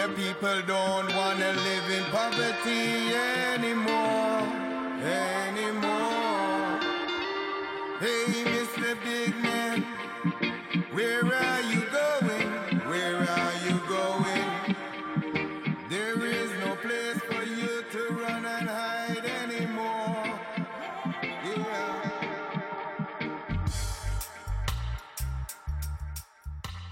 The people don't wanna live in poverty anymore, anymore. Hey, Mr. Big Man, where are you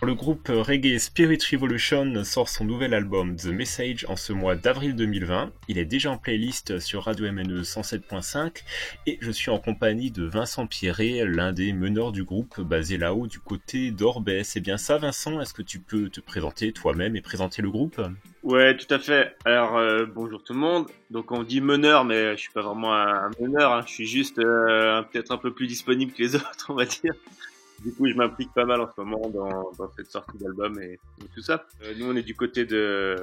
Le groupe reggae Spirit Revolution sort son nouvel album The Message en ce mois d'avril 2020. Il est déjà en playlist sur Radio MNE 107.5 et je suis en compagnie de Vincent Pierret, l'un des meneurs du groupe basé là-haut du côté d'Orbès. C'est bien ça Vincent Est-ce que tu peux te présenter toi-même et présenter le groupe? Ouais, tout à fait. Alors euh, bonjour tout le monde. Donc on dit meneur, mais je suis pas vraiment un meneur. Hein. Je suis juste euh, peut-être un peu plus disponible que les autres, on va dire. Du coup, je m'implique pas mal en ce moment dans, dans cette sortie d'album et, et, tout ça. Euh, nous, on est du côté de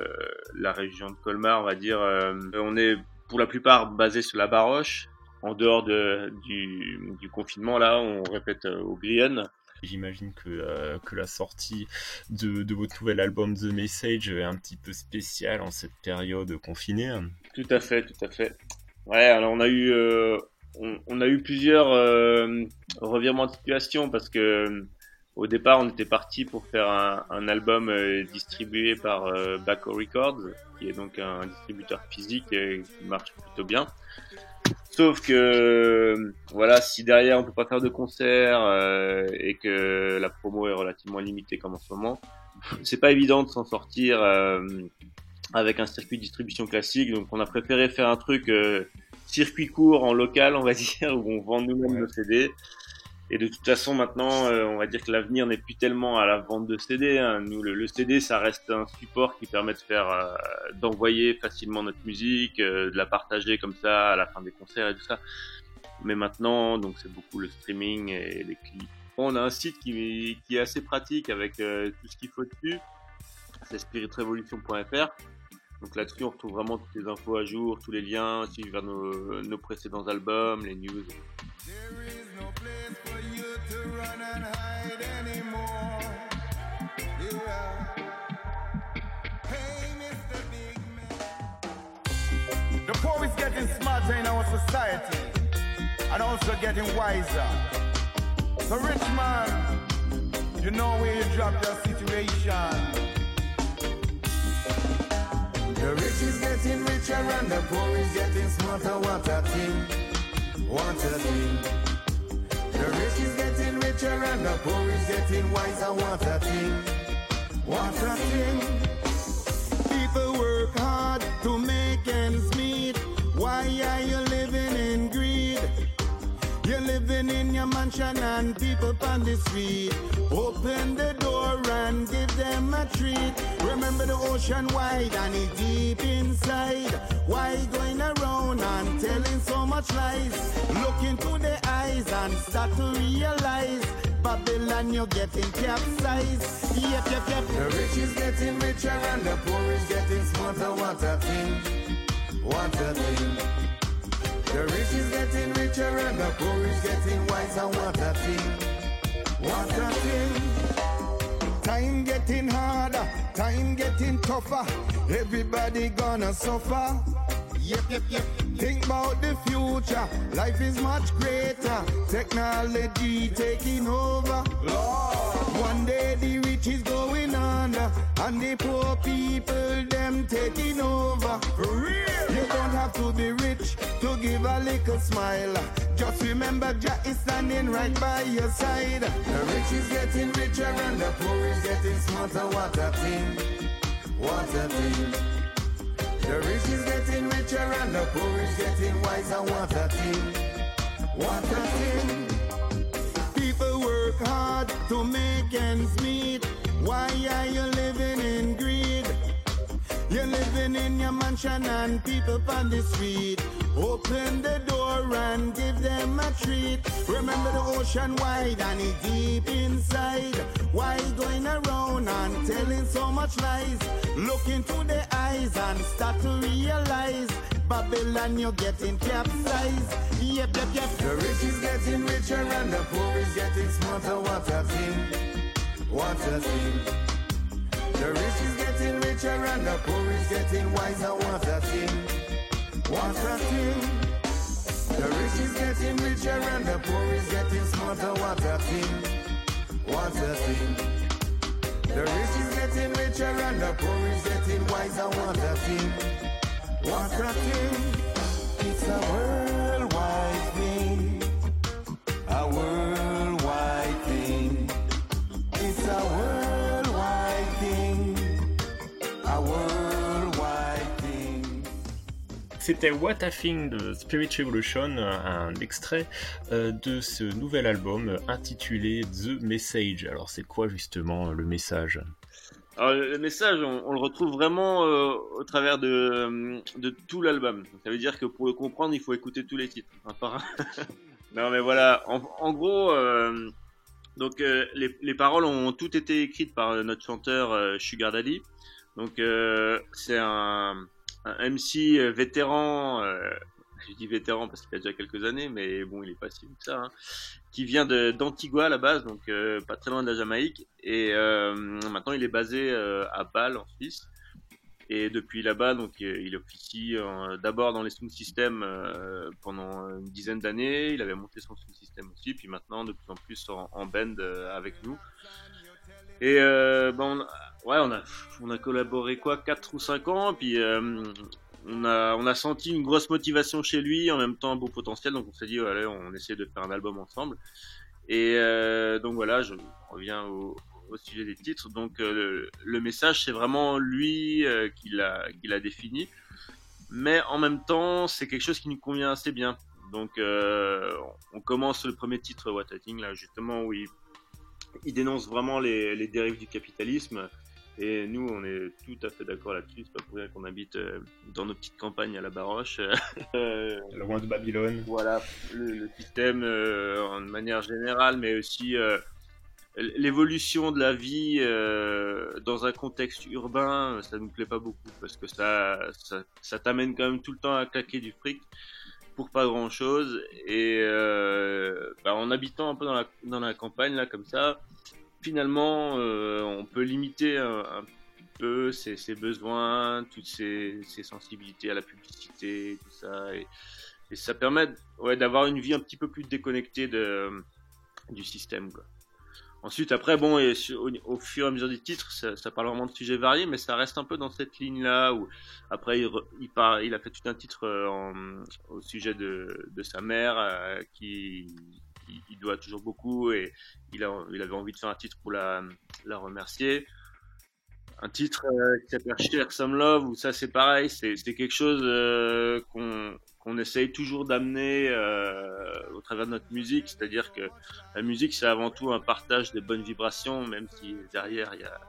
la région de Colmar, on va dire. Euh, on est pour la plupart basé sur la Baroche. En dehors de, du, du confinement, là, on répète euh, au Grillon. J'imagine que, euh, que la sortie de, de, votre nouvel album The Message est un petit peu spéciale en cette période confinée. Tout à fait, tout à fait. Ouais, alors on a eu euh, on, on, a eu plusieurs euh, revirements de situation parce que euh, au départ on était parti pour faire un, un album euh, distribué par euh, Baco Records, qui est donc un distributeur physique euh, qui marche plutôt bien. Sauf que voilà, si derrière on peut pas faire de concert euh, et que la promo est relativement limitée comme en ce moment, c'est pas évident de s'en sortir avec un circuit de distribution classique. Donc on a préféré faire un truc circuit court en local, on va dire, où on vend nous-mêmes ouais. nos CD. Et de toute façon, maintenant, euh, on va dire que l'avenir n'est plus tellement à la vente de CD. Hein. Nous, le, le, CD, ça reste un support qui permet de faire, euh, d'envoyer facilement notre musique, euh, de la partager comme ça à la fin des concerts et tout ça. Mais maintenant, donc c'est beaucoup le streaming et les clips. On a un site qui, qui est assez pratique avec tout ce qu'il faut dessus. C'est spiritrevolution.fr. Donc là-dessus, on retrouve vraiment toutes les infos à jour, tous les liens, suivre vers nos, nos précédents albums, les news. The poor is getting smarter in our society and also getting wiser. So rich man, you know where you drop your situation. The rich is getting richer and the poor is getting smarter. What a thing, what a thing. The rich is getting richer and the poor is getting wiser. What a thing, what a thing. Your mansion and people on the street. Open the door and give them a treat. Remember the ocean wide and it deep inside. Why going around and telling so much lies? Look into the eyes and start to realize. Babylon, you're getting capsized. Yep, yep, yep. The rich is getting richer and the poor is getting smarter. What a thing. What a thing. The rich is getting richer and the poor is getting wiser. What a thing. What a thing. Time getting harder, time getting tougher. Everybody gonna suffer. Yep, yep, yep. Think about the future. Life is much greater. Technology taking over. Lord. One day the rich is going and the poor people them taking over. Real. You don't have to be rich to give a little smile. Just remember Jah is standing right by your side. The rich is getting richer and the poor is getting smarter. What a thing. What a thing. The rich is getting richer and the poor is getting wiser. What a thing. What a thing. People work hard to make ends meet. Why are you living in greed? You're living in your mansion and people on the street. Open the door and give them a treat. Remember the ocean wide and it deep inside. Why going around and telling so much lies? Look into the eyes and start to realize. Babylon, you're getting capsized. Yep, yep, yep. The rich is getting richer and the poor is getting smarter. What a thing. What a thing. The rich is getting richer and the poor is getting wiser. What a thing. What a thing. The rich is getting richer and the poor is getting smarter. What a thing. What a thing. The rich is getting richer and the poor is getting wiser. What a thing. What a thing. It's a worldwide C'était What a Thing de Spirit Revolution, un extrait euh, de ce nouvel album intitulé The Message. Alors c'est quoi justement le message? Alors, le message, on, le retrouve vraiment euh, au travers de, euh, tout l'album. Ça veut dire que pour le comprendre, il faut écouter tous les titres, un. non, mais voilà. En, gros, euh, donc euh, les, les paroles ont toutes été écrites par notre chanteur euh, Sugar Daddy. Donc, euh, c'est un, un MC vétéran. euh, je dis vétéran parce qu'il a déjà quelques années, mais bon, il est pas si vieux que ça. hein, qui vient d'Antigua à la base, donc euh, pas très loin de la Jamaïque. Et euh, maintenant, il est basé euh, à Bâle, en Suisse. Et depuis là-bas, donc euh, il officie euh, d'abord dans les sound systems euh, pendant une dizaine d'années. Il avait monté son sound system aussi, puis maintenant de plus en plus en, en band euh, avec nous. Et euh, ben, on ouais, on a on a collaboré quoi, quatre ou cinq ans, puis euh, on a on a senti une grosse motivation chez lui, en même temps un beau potentiel, donc on s'est dit allez, on essaie de faire un album ensemble. Et euh, donc voilà, je reviens au, au sujet des titres. Donc euh, le, le message, c'est vraiment lui euh, qui l'a qui l'a défini, mais en même temps, c'est quelque chose qui nous convient assez bien. Donc euh, on commence le premier titre What I Think là justement où il, il dénonce vraiment les, les dérives du capitalisme. Et nous, on est tout à fait d'accord là-dessus. C'est pas pour rien qu'on habite euh, dans nos petites campagnes à la Baroche. Euh, Loin de Babylone. voilà le, le système euh, en manière générale, mais aussi euh, l'évolution de la vie euh, dans un contexte urbain, ça nous plaît pas beaucoup parce que ça, ça, ça t'amène quand même tout le temps à claquer du fric pour pas grand chose. Et euh, bah, en habitant un peu dans la, dans la campagne là comme ça, finalement, euh, on peut limiter un, un peu ses, besoins, toutes ses, sensibilités à la publicité, tout ça. Et, ça permet d'avoir une vie un petit peu plus déconnectée du système. Ensuite, après, bon, au, fur et à mesure des titres, ça, parle vraiment de sujets variés, mais ça reste un peu dans cette ligne-là où, après, il, a fait tout un titre euh, au sujet de, de sa mère, euh, qui il, doit toujours beaucoup, et il, avait envie de faire un titre pour la, remercier. Un titre euh, qui s'appelle Share Some Love, où ça c'est pareil, c'est quelque chose euh, qu'on essaye toujours d'amener euh, au travers de notre musique, c'est-à-dire que la musique c'est avant tout un partage de bonnes vibrations, même si derrière il y a,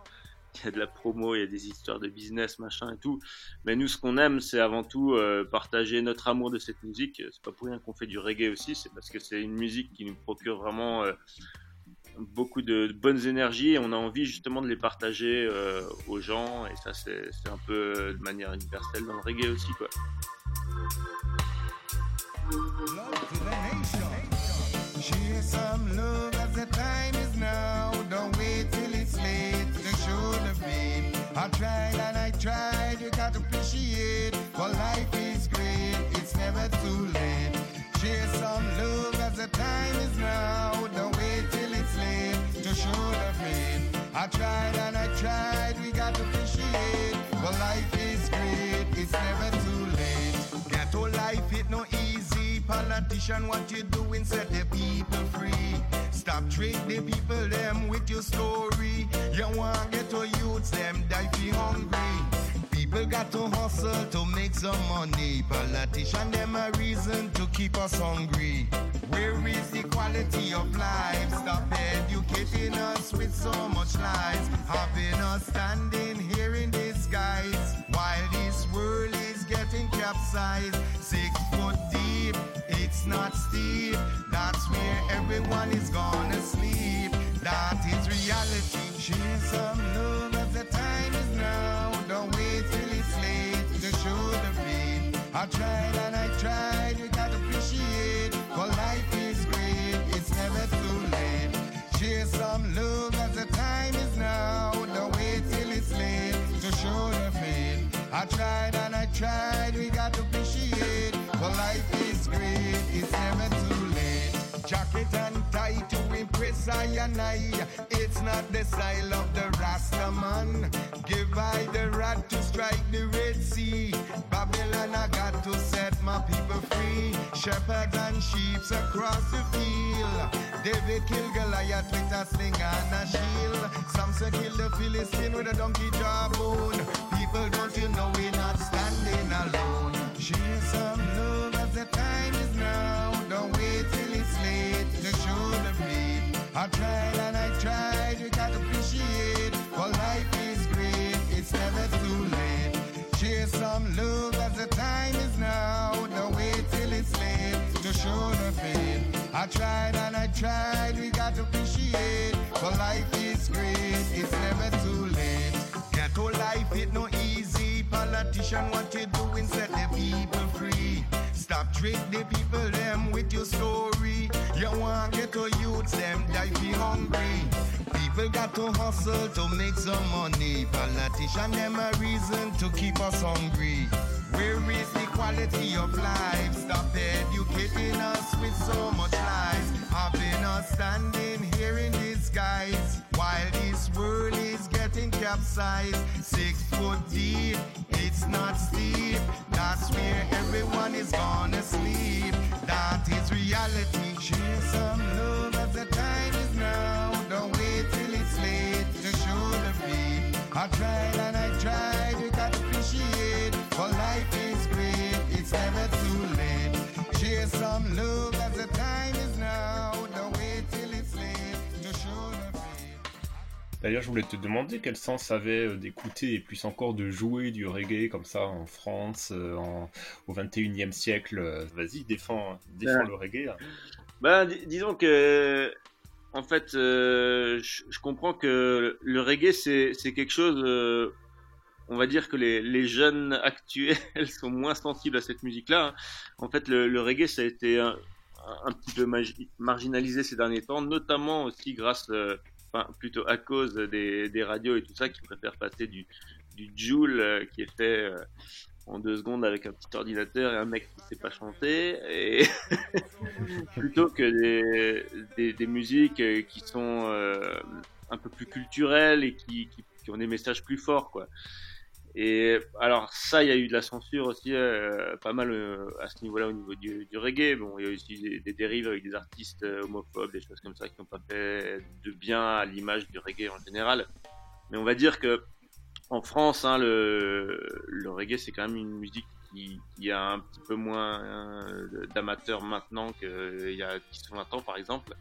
il y a de la promo, il y a des histoires de business, machin et tout. Mais nous ce qu'on aime c'est avant tout euh, partager notre amour de cette musique. C'est pas pour rien qu'on fait du reggae aussi, c'est parce que c'est une musique qui nous procure vraiment euh, beaucoup de, bonnes énergies et on a envie justement de les partager euh, aux gens et ça c'est un peu de manière universelle dans le reggae aussi quoi. Tried you got to appreciate. For life is great, it's never too late. Share some love as the time is now. Don't wait till it's late to show the pain. I tried and I tried, we got to appreciate. For life is great, it's never too late. Ghetto life, it no easy. Politician, what you doing? Set the people free. Stop trick the people them with your story. You want ghetto youths them die fi hungry. People got to hustle to make some money. Politician them a reason to keep us hungry. Where is the quality of life? Stop educating us with so much lies. Having us standing here in disguise while this world is getting capsized. Six foot deep, it's not steep. That's where everyone is gonna sleep. That is reality. Share some love as the time is now. I tried and I tried, you gotta appreciate. For life is great, it's never too late. Share some love as the time is now. Don't wait till it's late to show the faith. I tried and I tried, we got to appreciate. For life is great, it's never too late. Jacket and tie to impress I and I not the style of the Rasta man. Give I the rat to strike the Red Sea. Babylon, I got to set my people free. Shepherds and sheep across the field. David killed Goliath with a sling and a shield. Samson killed the Philistine with a donkey jawbone. People, don't you know we're not standing alone? Share some love as the time is now. Don't wait till it's late to show the. I tried and I tried, you gotta appreciate. For life is great, it's never too late. Share some love as the time is now. Don't wait till it's late to show the faith. I tried and I tried, we got to appreciate. For life is great, it's never too late. Ghetto life, it no easy. Politician, what you doing, set the people free. Stop trick the people them with your story. You want get ghetto youths them die be hungry. People got to hustle to make some money. Politician them a reason to keep us hungry. Where is the quality of life? Stop educating us with so much lies. Having us standing here in disguise while this world is getting capsized. Six foot deep, it's not steep. I tried and I tried, you got to appreciate. For life is great, it's never too late. Share some love as the time is now. Don't wait till it's late to show the feet. D'ailleurs, je voulais te demander quel sens ça avait euh, d'écouter et plus encore de jouer du reggae comme ça en France euh, en- au 21e siècle. Euh, Vas-y, défends, défends Ouais. le reggae. hein. Ben, dis- disons que, en fait, euh, je, comprends que le reggae, c'est quelque chose. euh, on va dire que les, jeunes actuels sont moins sensibles à cette musique-là. hein. En fait, le, reggae, ça a été un, petit peu marginalisé ces derniers temps, notamment aussi grâce, euh, enfin, plutôt à cause des, radios et tout ça qui préfèrent passer du, du Joule qui est fait en deux secondes avec un petit ordinateur et un mec qui sait pas chanter et plutôt que des, des, des musiques euh, qui sont euh, un peu plus culturelles et qui, qui, qui ont des messages plus forts quoi. Et alors ça, il y a eu de la censure aussi euh, pas mal euh, à ce niveau-là au niveau du, du reggae. Bon, il y a aussi des, des dérives avec des artistes homophobes, des choses comme ça qui n'ont pas fait de bien à l'image du reggae en général. Mais on va dire que en France, hein, le, le reggae c'est quand même une musique qui, qui a un petit peu moins euh, d'amateurs maintenant qu'il y a 10 ou 20 ans par exemple.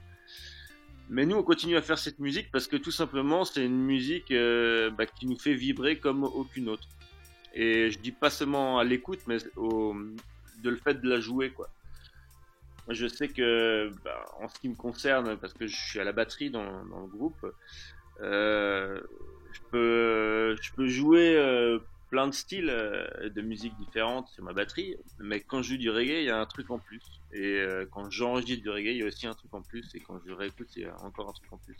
Mais nous, on continue à faire cette musique parce que tout simplement, c'est une musique euh, bah, qui nous fait vibrer comme aucune autre. Et je dis pas seulement à l'écoute, mais au, de le fait de la jouer, quoi. Je sais que, bah, en ce qui me concerne, parce que je suis à la batterie dans, dans le groupe, euh, peux, je peux jouer euh, plein de styles euh, de musique différentes sur ma batterie, mais quand je joue du reggae, il y a un truc en plus. Et euh, quand j'enregistre du reggae, il y a aussi un truc en plus. Et quand je réécoute, il y a encore un truc en plus.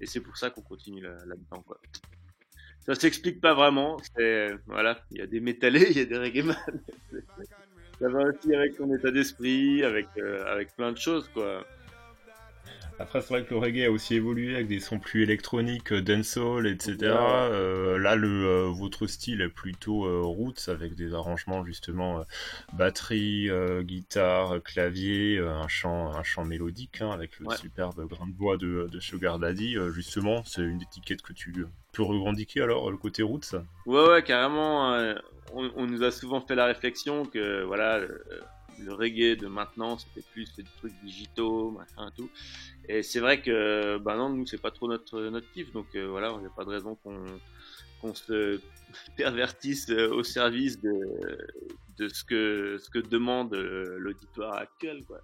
Et c'est pour ça qu'on continue là- là-dedans, quoi. Ça s'explique pas vraiment. C'est voilà, il y a des métallés, il y a des reggae man. ça va aussi avec ton état d'esprit, avec euh, avec plein de choses, quoi. Après, c'est vrai que le reggae a aussi évolué avec des sons plus électroniques, euh, dancehall, etc. Euh, là, le, euh, votre style est plutôt euh, roots avec des arrangements justement batterie, guitare, clavier, un chant, un chant mélodique hein, avec le Ouais. superbe grain de voix de, de Sugar Daddy. Justement, c'est une étiquette que tu peux revendiquer alors le côté roots? Ouais, ouais, carrément. on, on nous a souvent fait la réflexion que voilà, le, reggae de maintenant, c'était plus des trucs digitaux, machin, tout. Et c'est vrai que, bah non, nous, c'est pas trop notre notre kiff, donc euh, voilà, il n'y a pas de raison qu'on qu'on se pervertisse euh, au service de de ce que ce que demande euh, l'auditoire actuel, quoi.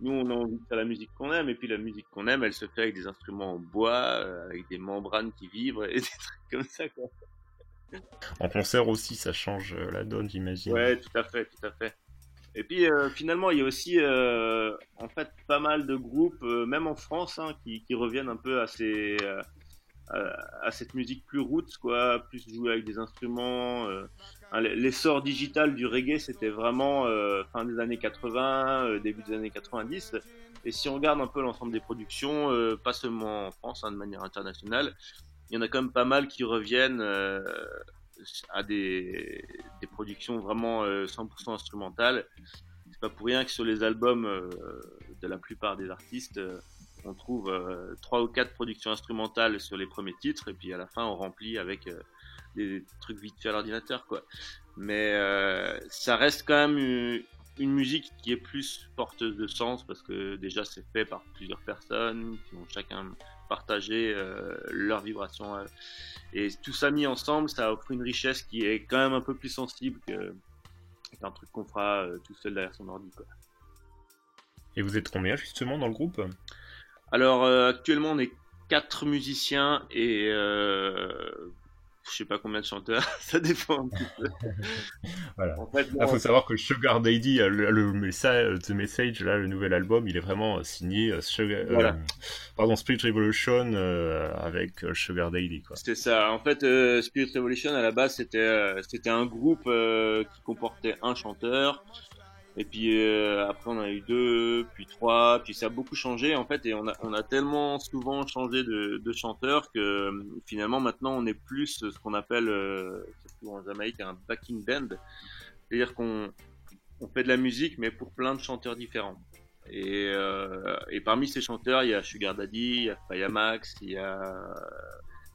Nous, on a envie de faire la musique qu'on aime, et puis la musique qu'on aime, elle se fait avec des instruments en bois, avec des membranes qui vibrent et des trucs comme ça, quoi. En concert aussi, ça change la donne, j'imagine. Ouais, tout à fait, tout à fait. Et puis euh, finalement, il y a aussi euh, en fait pas mal de groupes, euh, même en France, hein, qui, qui reviennent un peu à ces, euh, à, cette musique plus roots, quoi, plus jouer avec des instruments. Euh, L'essor digital du reggae, c'était vraiment euh, fin des années 80, euh, début des années 90. Et si on regarde un peu l'ensemble des productions, pas seulement en France, hein, de manière internationale, il y en a quand même pas mal qui reviennent à des, productions vraiment 100% instrumentales. C'est pas pour rien que sur les albums de la plupart des artistes, on trouve euh, trois ou quatre productions instrumentales sur les premiers titres et puis à la fin on remplit avec euh, des trucs vite fait à l'ordinateur. Mais euh, ça reste quand même une, musique qui est plus porteuse de sens parce que déjà c'est fait par plusieurs personnes qui ont chacun partagé leurs vibrations et tout ça mis ensemble ça offre une richesse qui est quand même un peu plus sensible que qu'un truc qu'on fera tout seul derrière son ordi quoi. Et vous êtes combien justement dans le groupe? Alors euh, actuellement on est quatre musiciens et euh, je sais pas combien de chanteurs, ça dépend un petit peu. voilà. Il faut savoir que Sugar Daddy, euh, le, le, message, The Message, là, le nouvel album, il est vraiment signé Sugar, pardon, Spirit Revolution avec Sugar Daddy. C'était ça. En fait, Spirit Revolution à la base c'était c'était un groupe qui comportait un chanteur, et puis euh, après on a eu deux, puis trois, puis ça a beaucoup changé en fait et on a, on a tellement souvent changé de, de chanteur que euh, finalement maintenant on est plus ce qu'on appelle euh, en Jamaïque un backing band, c'est-à-dire qu'on on fait de la musique mais pour plein de chanteurs différents. Et, euh, et parmi ces chanteurs il y a Sugar Daddy, il y a Fayamax, il y a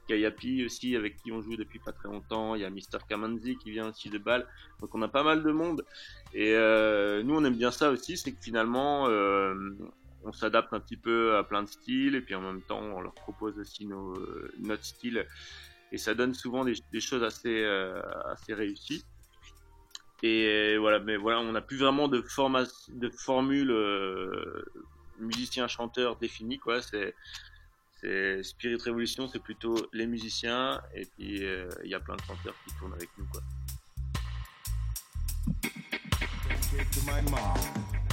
Kayapi aussi, avec qui on joue depuis pas très longtemps. Il y a Mister Kamanzi qui vient aussi de Bâle. Donc on a pas mal de monde. Et euh, nous, on aime bien ça aussi, c'est que finalement, euh, on s'adapte un petit peu à plein de styles. Et puis en même temps, on leur propose aussi nos, notre style. Et ça donne souvent des, choses assez, euh, réussies. Et voilà, mais voilà, on n'a plus vraiment de, format, de formule euh, musicien-chanteur définie, quoi. C'est c'est Spirit Revolution, c'est plutôt les musiciens et puis euh, il euh, y a plein de chanteurs qui tournent avec nous quoi.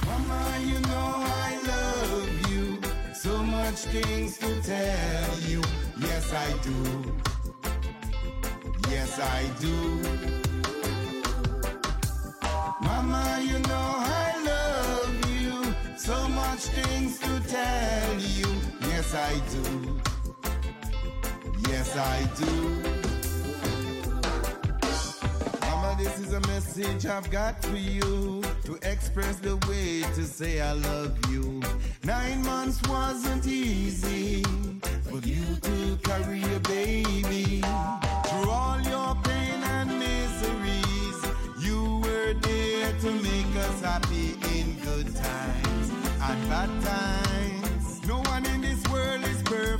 Mama, you know I love you. So much things to tell you. I do. Yes, I do. Mama, this is a message I've got for you to express the way to say I love you. Nine months wasn't easy for you to carry a baby. Through all your pain and miseries, you were there to make us happy in good times and bad times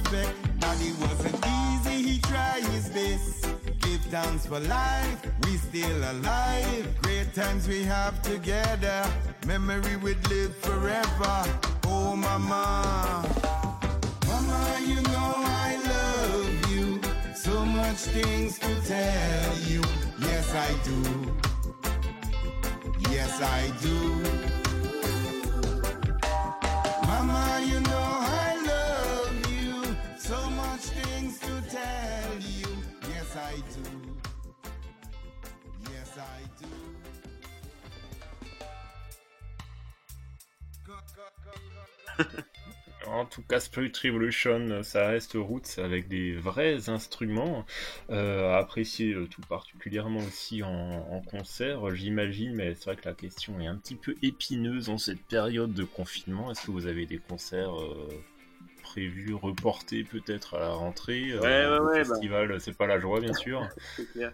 perfect. And it wasn't easy, he tried his best. Give thanks for life, we still alive. Great times we have together. Memory would live forever. Oh, mama. Mama, you know I love you. So much things to tell you. Yes, I do. Yes, I do. I do. En tout cas, Spirit Revolution, ça reste roots avec des vrais instruments, euh, appréciés euh, tout particulièrement aussi en, en concert, j'imagine, mais c'est vrai que la question est un petit peu épineuse en cette période de confinement. Est-ce que vous avez des concerts euh, prévu reporter peut-être à la rentrée. Ouais, euh, ouais, ouais, bah. festival, c'est pas la joie, bien sûr. clair.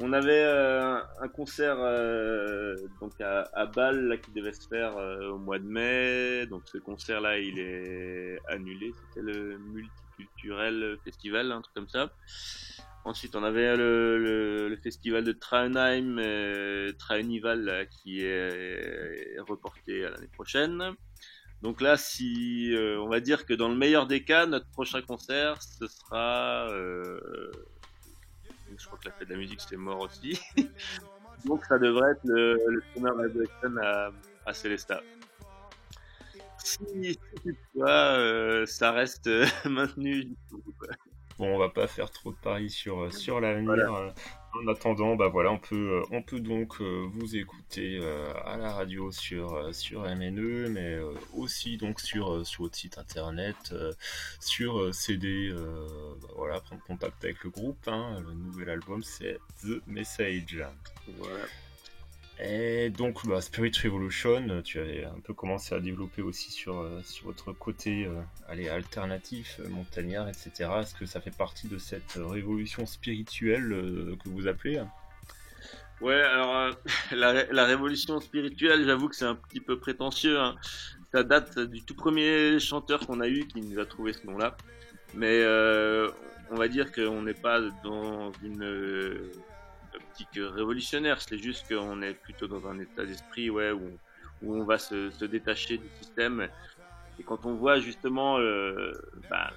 On avait euh, un concert euh, donc à, à Bâle là, qui devait se faire au mois de mai. Donc ce concert-là, il est annulé. C'était le multiculturel festival, un truc comme ça. Ensuite, on avait le, le, festival de Traunheim, euh, Traunival, qui est reporté à l'année prochaine. Donc là, si euh, on va dire que dans le meilleur des cas, notre prochain concert, ce sera, euh, je crois que la fête de la musique c'était mort aussi. Donc ça devrait être le, le Summer Resurrection à, à Celesta. Si, toutefois euh, ça reste maintenu. Bon, on va pas faire trop de paris sur, sur l'avenir. En attendant, bah voilà, on peut, on peut donc vous écouter à la radio sur, MNE, mais aussi donc sur, sur votre site internet, sur CD, bah voilà, prendre contact avec le groupe. Hein. le nouvel album, c'est The Message. Et donc, bah, Spirit Revolution, tu avais un peu commencé à développer aussi sur, euh, sur votre côté euh, allez, alternatif, euh, montagnard, etc. Est-ce que ça fait partie de cette révolution spirituelle que vous appelez Ouais, alors la, révolution spirituelle, j'avoue que c'est un petit peu prétentieux. Hein. Ça date du tout premier chanteur qu'on a eu qui nous a trouvé ce nom-là. Mais on va dire qu'on n'est pas dans une révolutionnaire. C'est juste qu'on est plutôt dans un état d'esprit ouais, où, où on va se, détacher du système. Et quand on voit justement euh, bah,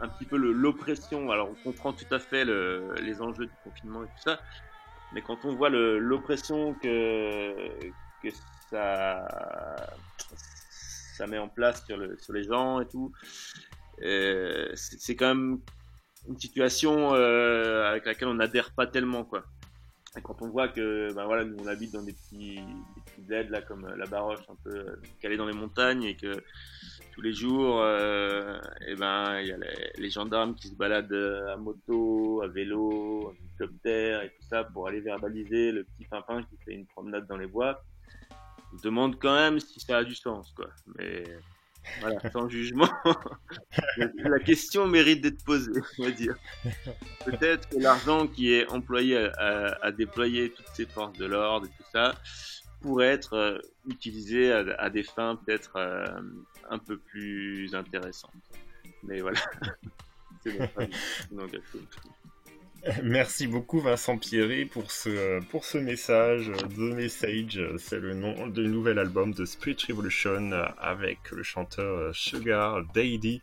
un, petit peu l'oppression, alors on comprend tout à fait le, les enjeux du confinement et tout ça, mais quand on voit l'oppression que, que ça, ça met en place sur les gens et tout, euh, c'est quand même une situation euh, avec laquelle on n'adhère pas tellement quoi. Et quand on voit que, ben voilà, nous on habite dans des petits, des petits bleds là, comme euh, la Baroche, un peu euh, calé dans les montagnes, et que tous les jours, euh, et ben il y a les, les, gendarmes qui se baladent à moto, à vélo, en hélicoptère et tout ça pour aller verbaliser le petit pimpin qui fait une promenade dans les bois. On demande quand même si ça a du sens, quoi. Mais voilà, sans jugement. la question mérite d'être posée, on va dire. Peut-être que l'argent qui est employé à, déployer toutes ces forces de l'ordre et tout ça pourrait être euh, utilisé à, des fins peut-être euh, un peu plus intéressantes. Mais voilà. C'est mon Merci beaucoup Vincent Pierret pour ce, pour ce message. The Message, c'est le nom du nouvel album de Spirit Revolution avec le chanteur Sugar Daddy.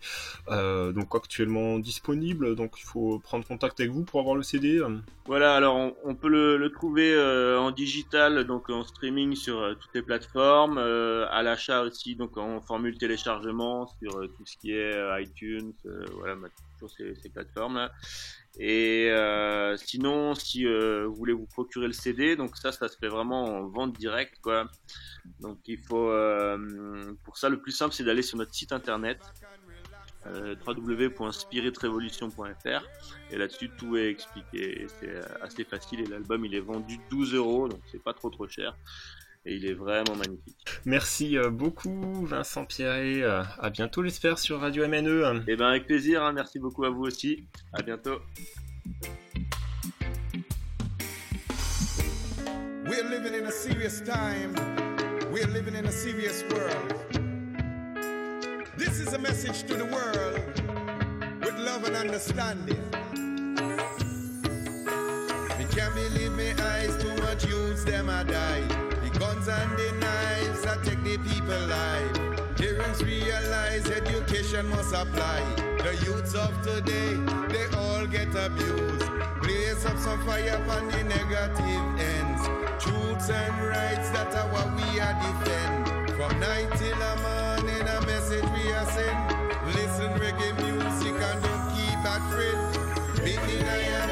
Euh, donc actuellement disponible, donc il faut prendre contact avec vous pour avoir le CD. Voilà, alors on, peut le, trouver euh, en digital, donc en streaming sur euh, toutes les plateformes, à l'achat aussi, donc en formule téléchargement sur tout ce qui est iTunes, voilà, sur ces, ces plateformes là. Et euh, sinon, si euh, vous voulez vous procurer le CD, donc ça, ça se fait vraiment en vente directe, quoi. Donc il faut, euh, pour ça, le plus simple, c'est d'aller sur notre site internet www.spiritrevolution.fr et là-dessus tout est expliqué. C'est assez facile et l'album il est vendu 12 euros, donc c'est pas trop trop cher et il est vraiment magnifique. Merci euh, beaucoup Vincent Pierret, euh, à bientôt j'espère sur Radio MNE. Eh ben avec plaisir, hein. merci beaucoup à vous aussi, à bientôt. We're living in a serious time. We're living in a serious world. This is a message to the world with love and understanding. Me can't believe my eyes, too much youths them a die. Guns and the knives that take the people life. Parents realize education must apply. The youths of today, they all get abused. Blaze up some fire upon the negative ends. Truths and rights, that are what we are defend. From night till the morning, a message we are send. Listen reggae music and don't keep at friend. I am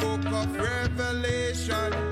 book of Revelation.